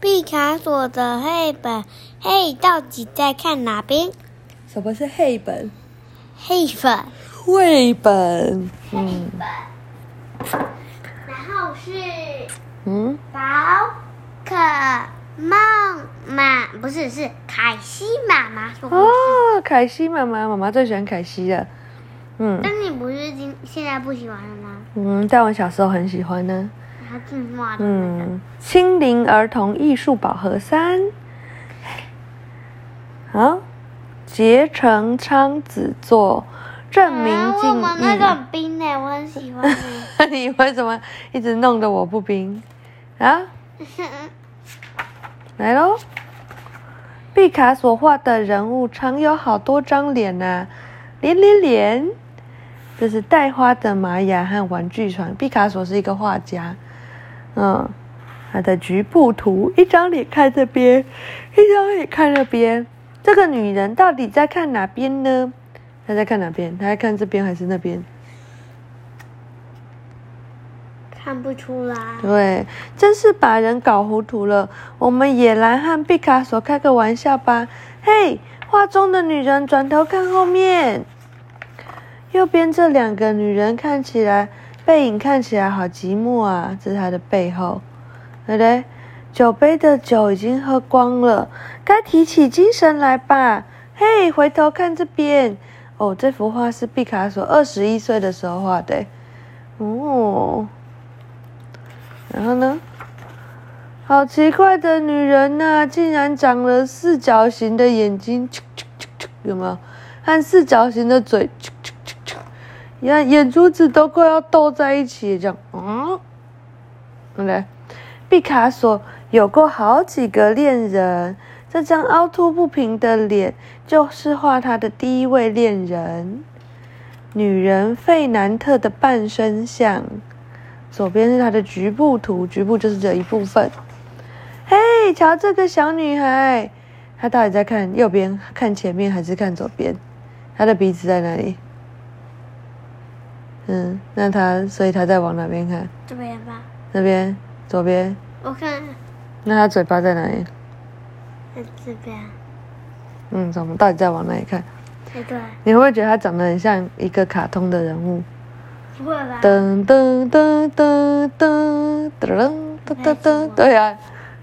毕卡索的绘本，嘿，到底在看哪边？什么是绘本？绘本。绘本。嗯。然后是。嗯。宝可梦妈不是是凯西妈妈说哦，凯西妈妈，妈妈最喜欢凯西了。嗯。那你不是今现在不喜欢了吗？嗯，但我小时候很喜欢呢。他进化的。嗯，心灵儿童艺术宝盒三。好，结成昌子座，证明敬意。我那个冰呢，我很喜欢。你为什么一直弄得我不冰啊？来喽！毕卡索画的人物常有好多张脸呐，连连连。这是带花的玛雅和玩具船。毕卡索是一个画家。嗯，他的局部图，一张脸看这边，一张脸看那边。这个女人到底在看哪边呢？她在看哪边？她在看这边还是那边？看不出来。对，真是把人搞糊涂了。我们也来和毕卡索开个玩笑吧。嘿，画中的女人转头看后面，右边这两个女人看起来。背影看起来好寂寞啊！这是他的背后，对不对？酒杯的酒已经喝光了，该提起精神来吧。嘿，回头看这边，哦，这幅画是毕卡索二十一岁的时候画的。哦，然后呢？好奇怪的女人呐，竟然长了四角形的眼睛，有没有？和四角形的嘴。你看，眼珠子都快要斗在一起，这样，嗯，来，毕卡索有过好几个恋人，这张凹凸不平的脸就是画他的第一位恋人，女人费南特的半身像，左边是他的局部图，局部就是这一部分。嘿，瞧这个小女孩，她到底在看右边、看前面还是看左边？她的鼻子在哪里？嗯，那他所以他在往哪边看？这边吧。那边，左边。我看。那他嘴巴在哪里？在这边。嗯，怎么到底在往哪里看？对对。你会不会觉得他长得很像一个卡通的人物？不会吧。噔噔噔噔噔噔噔噔噔，对呀，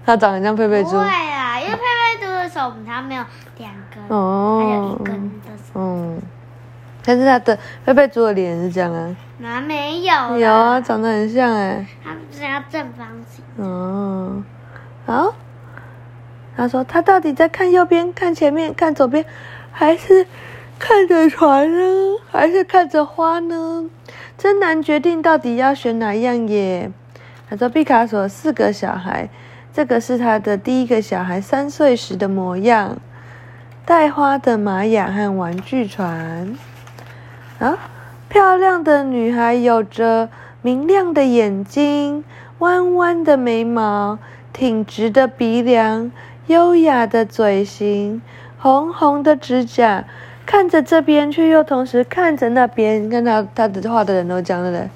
他长得像佩佩猪。对啊，因为佩佩猪的手它没有两根，哦，还有一根。但是他的贝贝猪的脸是这样啊？哪没有？有啊，长得很像哎。他是要正方形。哦，好。他说他到底在看右边、看前面、看左边，还是看着船呢？还是看着花呢？真难决定到底要选哪样耶。他说毕卡索四个小孩，这个是他的第一个小孩三岁时的模样。带花的玛雅和玩具船。啊，漂亮的女孩有着明亮的眼睛、弯弯的眉毛、挺直的鼻梁、优雅的嘴型、红红的指甲，看着这边却又同时看着那边。你看他他的话的人都讲了嘞，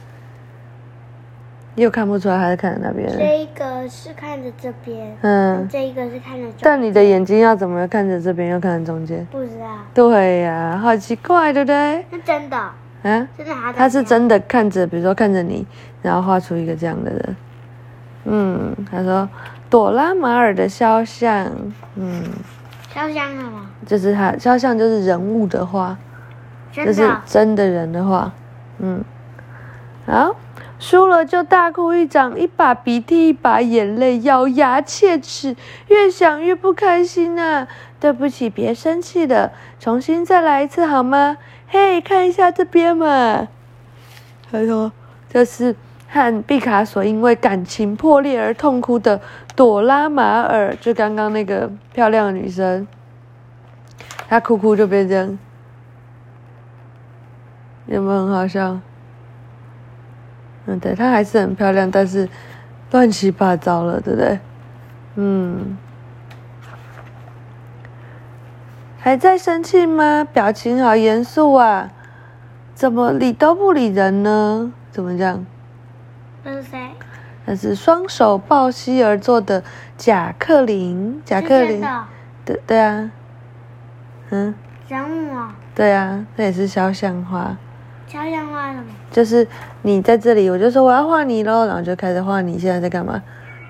又看不出来他是看着那边。这一个是看着这边，嗯，这一个是看着。但你的眼睛要怎么看着这边又看着中间？不知道。对呀，好奇怪，对不对？是真的。啊？真的他是真的看着，比如说看着你，然后画出一个这样的人。嗯，他说朵拉马尔的肖像，嗯，肖像什么？就是他肖像，就是人物的画，就是真的人的画。嗯，好。输了就大哭一场，一把鼻涕一把眼泪，咬牙切齿，越想越不开心啊！对不起，别生气了，重新再来一次好吗？嘿，看一下这边嘛。他说：“这是和毕卡索因为感情破裂而痛哭的朵拉马尔，就刚刚那个漂亮的女生，她哭哭就变这样，有没有很好笑？”嗯，对，她还是很漂亮，但是乱七八糟了，对不对？嗯，还在生气吗？表情好严肃啊，怎么理都不理人呢？怎么这样？那是谁？那是双手抱膝而坐的贾克林，贾克林，对对啊，嗯，人物哦，对啊，这也是肖像画，肖像画什么？就是你在这里，我就说我要画你喽，然后就开始画你现在在干嘛，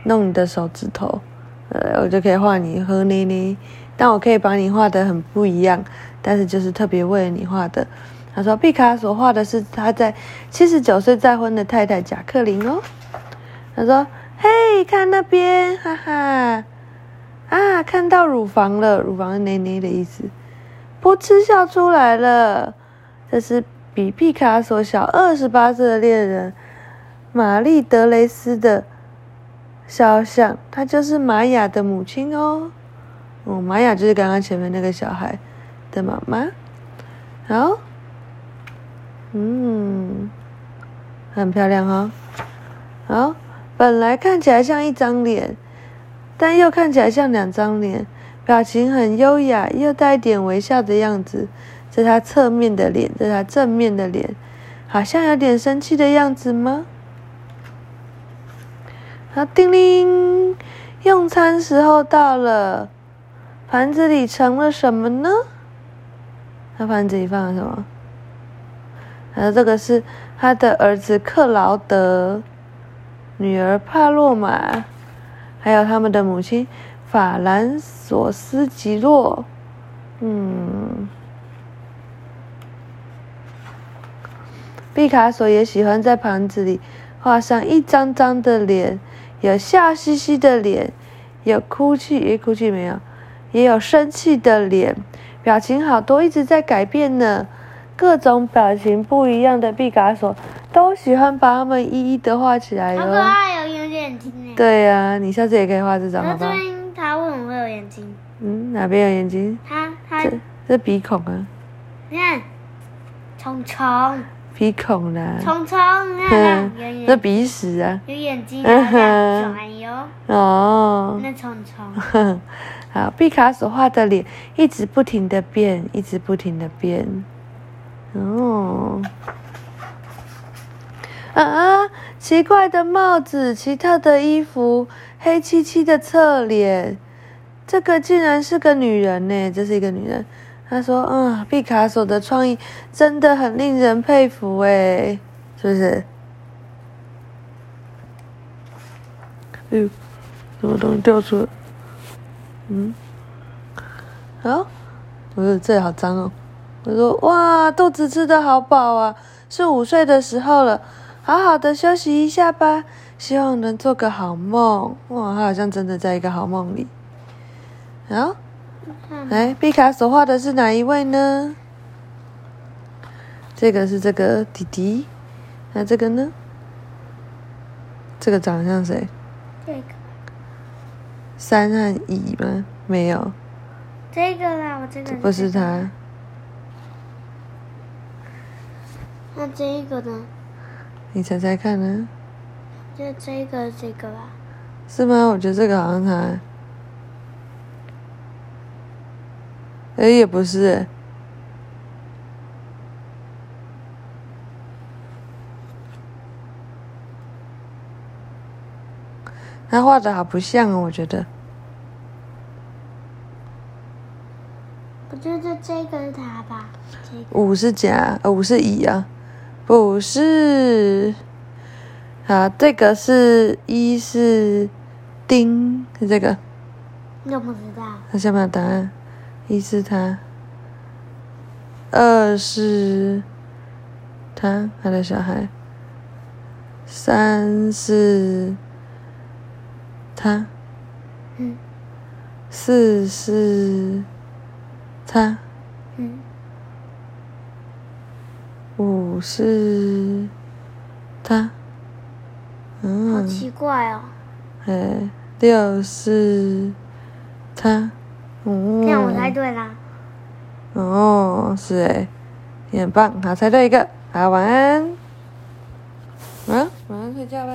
弄你的手指头，呃，我就可以画你和妮妮，但我可以把你画的很不一样，但是就是特别为了你画的。他说毕卡索画的是他在七十九岁再婚的太太贾克林哦。他说：“嘿，看那边，哈哈，啊，看到乳房了，乳房是内内的意思。噗嗤笑出来了，这是比毕卡索小二十八岁的恋人玛丽德雷斯的肖像，她就是玛雅的母亲哦。哦，玛雅就是刚刚前面那个小孩的妈妈。好，嗯，很漂亮哦。好。”本来看起来像一张脸，但又看起来像两张脸，表情很优雅，又带一点微笑的样子。这是他侧面的脸，这是他正面的脸，好像有点生气的样子吗？好，叮铃，用餐时候到了，盘子里盛了什么呢？他盘子里放了什么？呃，这个是他的儿子克劳德。女儿帕洛玛，还有他们的母亲法兰索斯吉洛，嗯，毕卡索也喜欢在盘子里画上一张张的脸，有笑嘻嘻的脸，有哭泣，也哭泣没有，也有生气的脸，表情好多，一直在改变呢，各种表情不一样的毕卡索。都喜欢把它们一一的画起来好可。爱哦，有眼睛呢。对呀、你下次也可以画这张，好不好？那这边它为什么会有眼睛？嗯，哪边有眼睛？他他，这这鼻孔啊，你看，虫虫鼻孔啦。虫虫，你看有这眼鼻屎啊。有眼睛，然后这样转哟。哦，那虫虫，好，毕卡索画的脸一直不停的变，一直不停的变。哦。啊！奇怪的帽子，奇特的衣服，黑漆漆的侧脸，这个竟然是个女人呢！这是一个女人。他说：“嗯，毕卡索的创意真的很令人佩服，哎，是不是？”哎呦，什么东西掉出来？嗯，啊，我说这里好脏哦。我说：“哇，肚子吃的好饱啊，是午睡的时候了。”好好的休息一下吧，希望能做个好梦。哇，他好像真的在一个好梦里。啊，来，毕卡索画的是哪一位呢？这个是这个弟弟，那这个呢？这个长得像谁？这个三和乙吗？没有，这个啦，我这个不是他。那这个呢？你猜猜看呢？就这个这个吧。是吗？我觉得这个好像他。哎，也不是欸。他画的好不像哦，我觉得。我觉得这个是他吧，这个五是甲，呃，五是乙啊，不是。啊，这个是一是丁，是这个。你怎么知道？他下面有答案，一是他，二是他他的小孩，三是他，嗯四是他，嗯，五是他，嗯好嗯，奇怪哦。哎，六是他，哦，这样我猜对啦。哦，是哎，你很棒，好，猜对一个，好，晚安，嗯，晚安，睡觉吧。